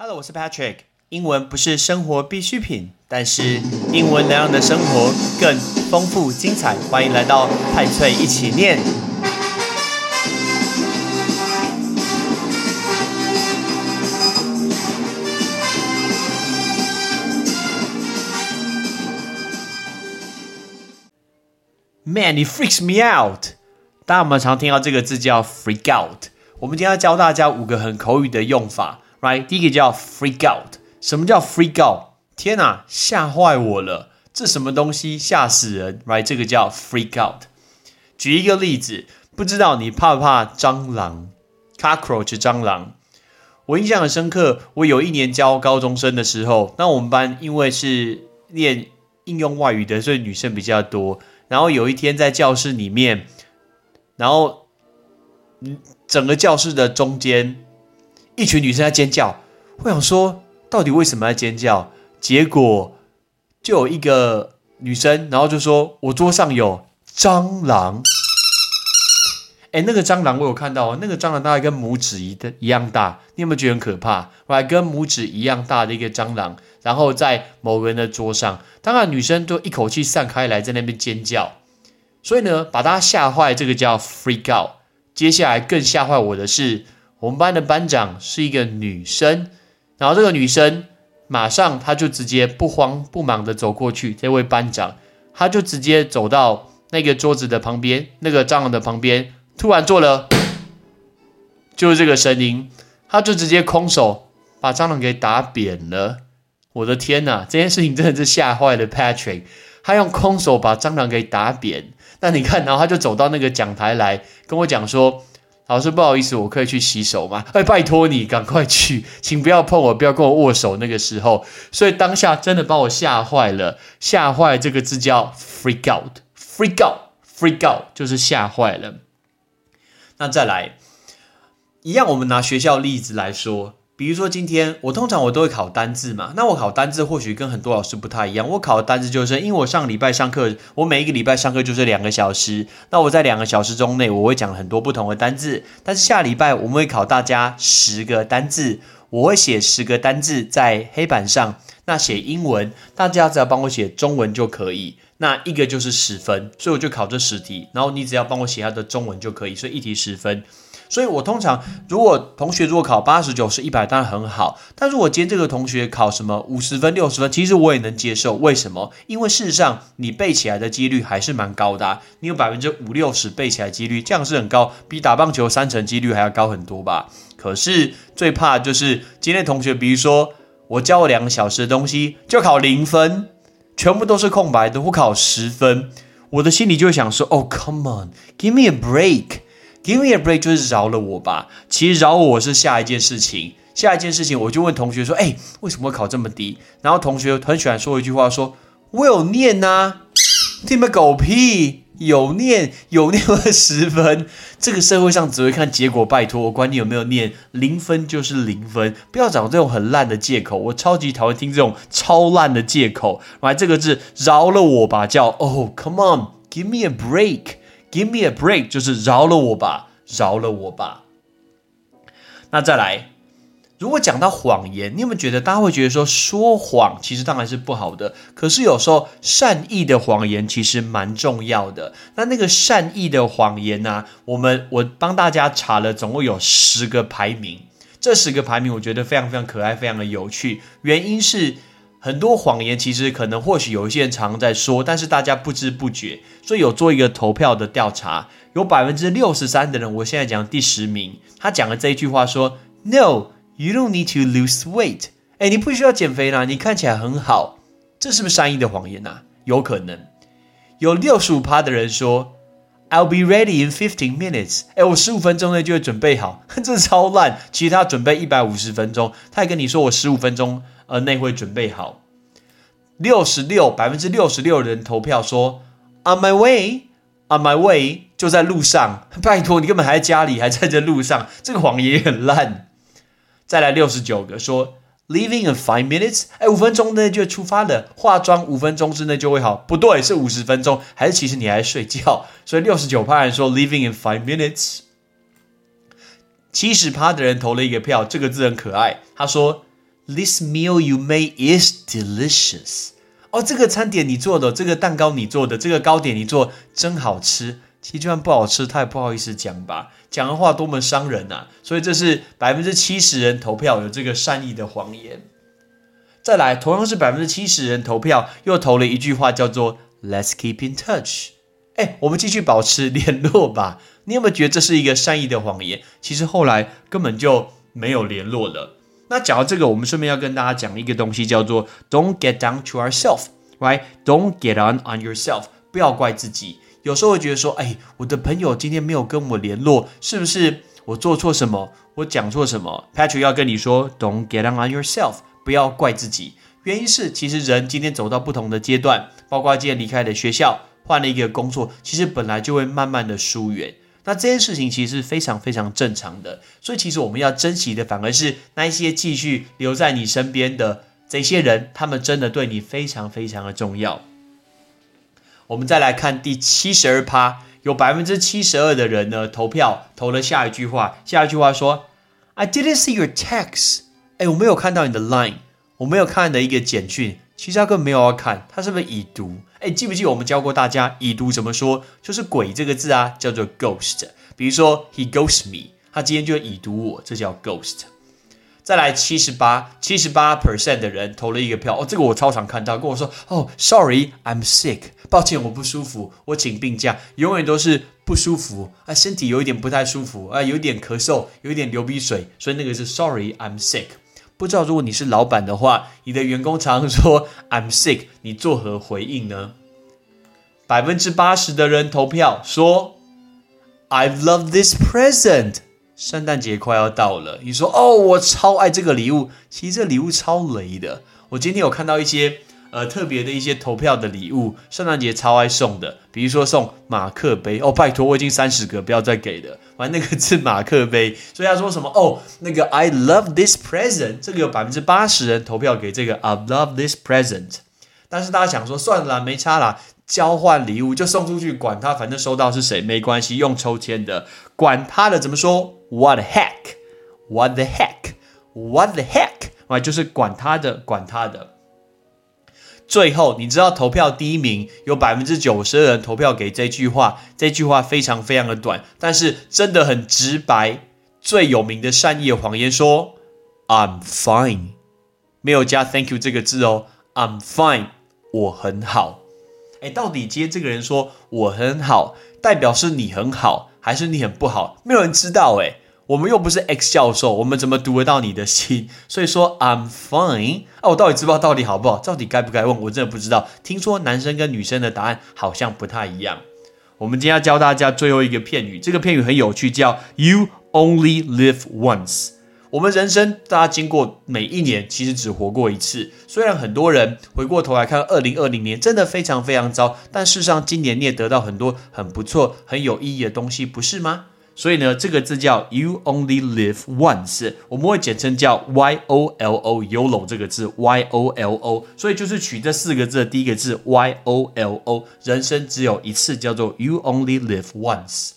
Hello，我是 Patrick。英文不是生活必需品，但是英文能让你的生活更丰富精彩。欢迎来到派翠一起念。Man, it freaks me out。大家有没有常听到这个字叫 freak out？我们今天要教大家五个很口语的用法，right？第一个叫 freak out。什么叫 freak out？天哪，吓坏我了！这什么东西吓死人，right？这个叫 freak out。举一个例子，不知道你怕不怕蟑螂？cockroach 蟑螂。我印象很深刻，我有一年教高中生的时候，那我们班因为是练应用外语的，所以女生比较多。然后有一天在教室里面，然后嗯，整个教室的中间，一群女生在尖叫。我想说，到底为什么要尖叫？结果就有一个女生，然后就说：“我桌上有蟑螂。”哎，那个蟑螂我有看到，那个蟑螂大概跟拇指一的一样大。你有没有觉得很可怕？还跟拇指一样大的一个蟑螂。然后在某个人的桌上，当然女生都一口气散开来，在那边尖叫，所以呢，把大家吓坏，这个叫 freak out。接下来更吓坏我的是，我们班的班长是一个女生，然后这个女生马上她就直接不慌不忙的走过去，这位班长，她就直接走到那个桌子的旁边，那个蟑螂的旁边，突然做了，就是这个声音，她就直接空手把蟑螂给打扁了。我的天呐，这件事情真的是吓坏了 Patrick。他用空手把蟑螂给打扁。那你看，然后他就走到那个讲台来跟我讲说：“老师，不好意思，我可以去洗手吗？”哎，拜托你赶快去，请不要碰我，不要跟我握手。那个时候，所以当下真的把我吓坏了。吓坏这个字叫 freak out，freak out，freak out 就是吓坏了。那再来，一样，我们拿学校例子来说。比如说今天我通常我都会考单字嘛，那我考单字或许跟很多老师不太一样。我考的单字就是因为我上礼拜上课，我每一个礼拜上课就是两个小时，那我在两个小时中内我会讲很多不同的单字。但是下礼拜我们会考大家十个单字，我会写十个单字在黑板上，那写英文，大家只要帮我写中文就可以。那一个就是十分，所以我就考这十题，然后你只要帮我写它的中文就可以，所以一题十分。所以我通常，如果同学如果考八十九十一百，当然很好。但如果今天这个同学考什么五十分六十分，其实我也能接受。为什么？因为事实上你背起来的几率还是蛮高的。你有百分之五六十背起来几率，这样是很高，比打棒球三成几率还要高很多吧？可是最怕就是今天同学，比如说我教了两个小时的东西，就考零分，全部都是空白的，我考十分，我的心里就会想说：哦，Come on，give me a break。Give me a break，就是饶了我吧。其实饶我是下一件事情，下一件事情我就问同学说：“哎，为什么会考这么低？”然后同学很喜欢说一句话：“说我有念呐，你们狗屁，有念有念了十分。这个社会上只会看结果，拜托，我管你有没有念，零分就是零分，不要找这种很烂的借口。我超级讨厌听这种超烂的借口。来，这个字饶了我吧，叫 Oh come on，give me a break。” Give me a break，就是饶了我吧，饶了我吧。那再来，如果讲到谎言，你有没有觉得大家会觉得说说谎其实当然是不好的，可是有时候善意的谎言其实蛮重要的。那那个善意的谎言呢？我们我帮大家查了，总共有十个排名。这十个排名我觉得非常非常可爱，非常的有趣。原因是。很多谎言其实可能或许有一些人常在说，但是大家不知不觉。所以有做一个投票的调查，有百分之六十三的人，我现在讲第十名，他讲了这一句话说：“No, you don't need to lose weight。”哎，你不需要减肥啦，你看起来很好。这是不是善意的谎言呐？有可能。有六十五趴的人说：“I'll be ready in fifteen minutes。”哎，我十五分钟内就会准备好，这超烂。其实他准备一百五十分钟，他还跟你说我十五分钟。呃，内会准备好，六十六百分之六十六人投票说，On my way，On my way，就在路上。拜托，你根本还在家里，还在这路上，这个谎言也很烂。再来六十九个说，Leaving in five minutes，哎，五分钟内就出发了，化妆五分钟之内就会好。不对，是五十分钟，还是其实你还在睡觉？所以六十九趴人说 Leaving in five minutes，七十趴的人投了一个票，这个字很可爱，他说。This meal you made is delicious。哦，这个餐点你做的，这个蛋糕你做的，这个糕点你做真好吃。其实就算不好吃，他也不好意思讲吧，讲的话多么伤人呐！所以这是百分之七十人投票有这个善意的谎言。再来，同样是百分之七十人投票，又投了一句话叫做 “Let's keep in touch”。哎，我们继续保持联络吧。你有没有觉得这是一个善意的谎言？其实后来根本就没有联络了。那讲到这个，我们顺便要跟大家讲一个东西，叫做 “Don't get down to ourselves”，right？Don't get on on yourself，不要怪自己。有时候会觉得说，哎，我的朋友今天没有跟我联络，是不是我做错什么？我讲错什么？Patrick 要跟你说，Don't get on on yourself，不要怪自己。原因是，其实人今天走到不同的阶段，包括今天离开了学校，换了一个工作，其实本来就会慢慢的疏远。那这件事情其实是非常非常正常的。所以，其实我们要珍惜的，反而是那一些继续留在你身边的这些人，他们真的对你非常非常的重要。我们再来看第七十二趴，有百分之七十二的人呢投票投了下一句话，下一句话说：“I didn't see your text。”哎，我没有看到你的 line，我没有看你的一个简讯。其实他根本没有要看，他是不是已读？哎，记不记我们教过大家已读怎么说？就是“鬼”这个字啊，叫做 ghost。比如说 “he ghost me”，他今天就已读我，这叫 ghost。再来七十八，七十八 percent 的人投了一个票哦，这个我超常看到，跟我说哦，sorry，I'm sick，抱歉我不舒服，我请病假，永远都是不舒服啊，身体有一点不太舒服啊，有点咳嗽，有一点流鼻水，所以那个是 sorry，I'm sick。不知道如果你是老板的话，你的员工常说 I'm sick，你作何回应呢？百分之八十的人投票说 I love this present。圣诞节快要到了，你说哦，我超爱这个礼物。其实这礼物超雷的。我今天有看到一些呃特别的一些投票的礼物，圣诞节超爱送的，比如说送马克杯哦，拜托我已经三十个，不要再给了。完那个是马克杯，所以他说什么哦，那个 I love this present，这个有百分之八十人投票给这个 I love this present。但是大家想说算了，没差啦。交换礼物就送出去，管他，反正收到是谁没关系，用抽签的，管他的怎么说？What the heck？What the heck？What the heck？啊，就是管他的，管他的。最后，你知道投票第一名有百分之九十的人投票给这句话，这句话非常非常的短，但是真的很直白。最有名的善意的谎言说：“I'm fine。”没有加 “Thank you” 这个字哦，“I'm fine”，我很好。哎，到底今天这个人说我很好，代表是你很好，还是你很不好？没有人知道。哎，我们又不是 X 教授，我们怎么读得到你的心？所以说 I'm fine 啊，我到底知不知道到底好不好？到底该不该问？我真的不知道。听说男生跟女生的答案好像不太一样。我们今天要教大家最后一个片语，这个片语很有趣，叫 You only live once。我们人生，大家经过每一年，其实只活过一次。虽然很多人回过头来看，二零二零年真的非常非常糟，但事实上今年你也得到很多很不错、很有意义的东西，不是吗？所以呢，这个字叫 “You only live once”，我们会简称叫 “Y O L O”，YOLO 这个字 “Y O L O”，所以就是取这四个字的第一个字 “Y O L O”，人生只有一次，叫做 “You only live once”。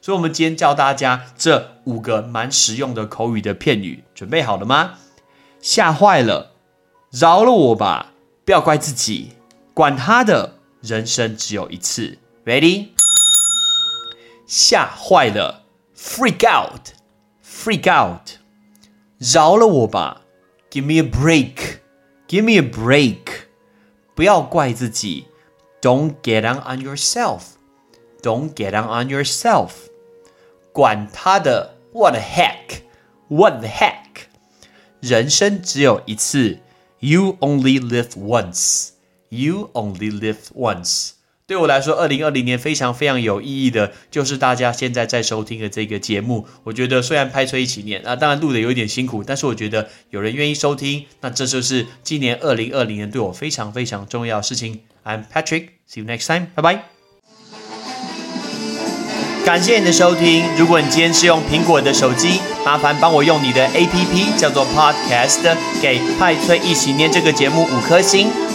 所以，我们今天教大家这五个蛮实用的口语的片语，准备好了吗？吓坏了，饶了我吧，不要怪自己，管他的，人生只有一次。Ready？吓坏了 ，freak out，freak out，饶了我吧，give me a break，give me a break，不要怪自己，don't get on on yourself，don't get on on yourself。管他的，What the heck？What the heck？人生只有一次，You only live once。You only live once。 对我来说，二零二零年非常非常有意义的，就是大家现在在收听的这个节目。我觉得虽然拍出一起念啊，当然录的有一点辛苦，但是我觉得有人愿意收听，那这就是今年二零二零年对我非常非常重要的事情。I'm Patrick。See you next time。拜拜。感谢你的收听。如果你今天是用苹果的手机，麻烦帮我用你的 APP 叫做 Podcast，给派翠一起念这个节目五颗星，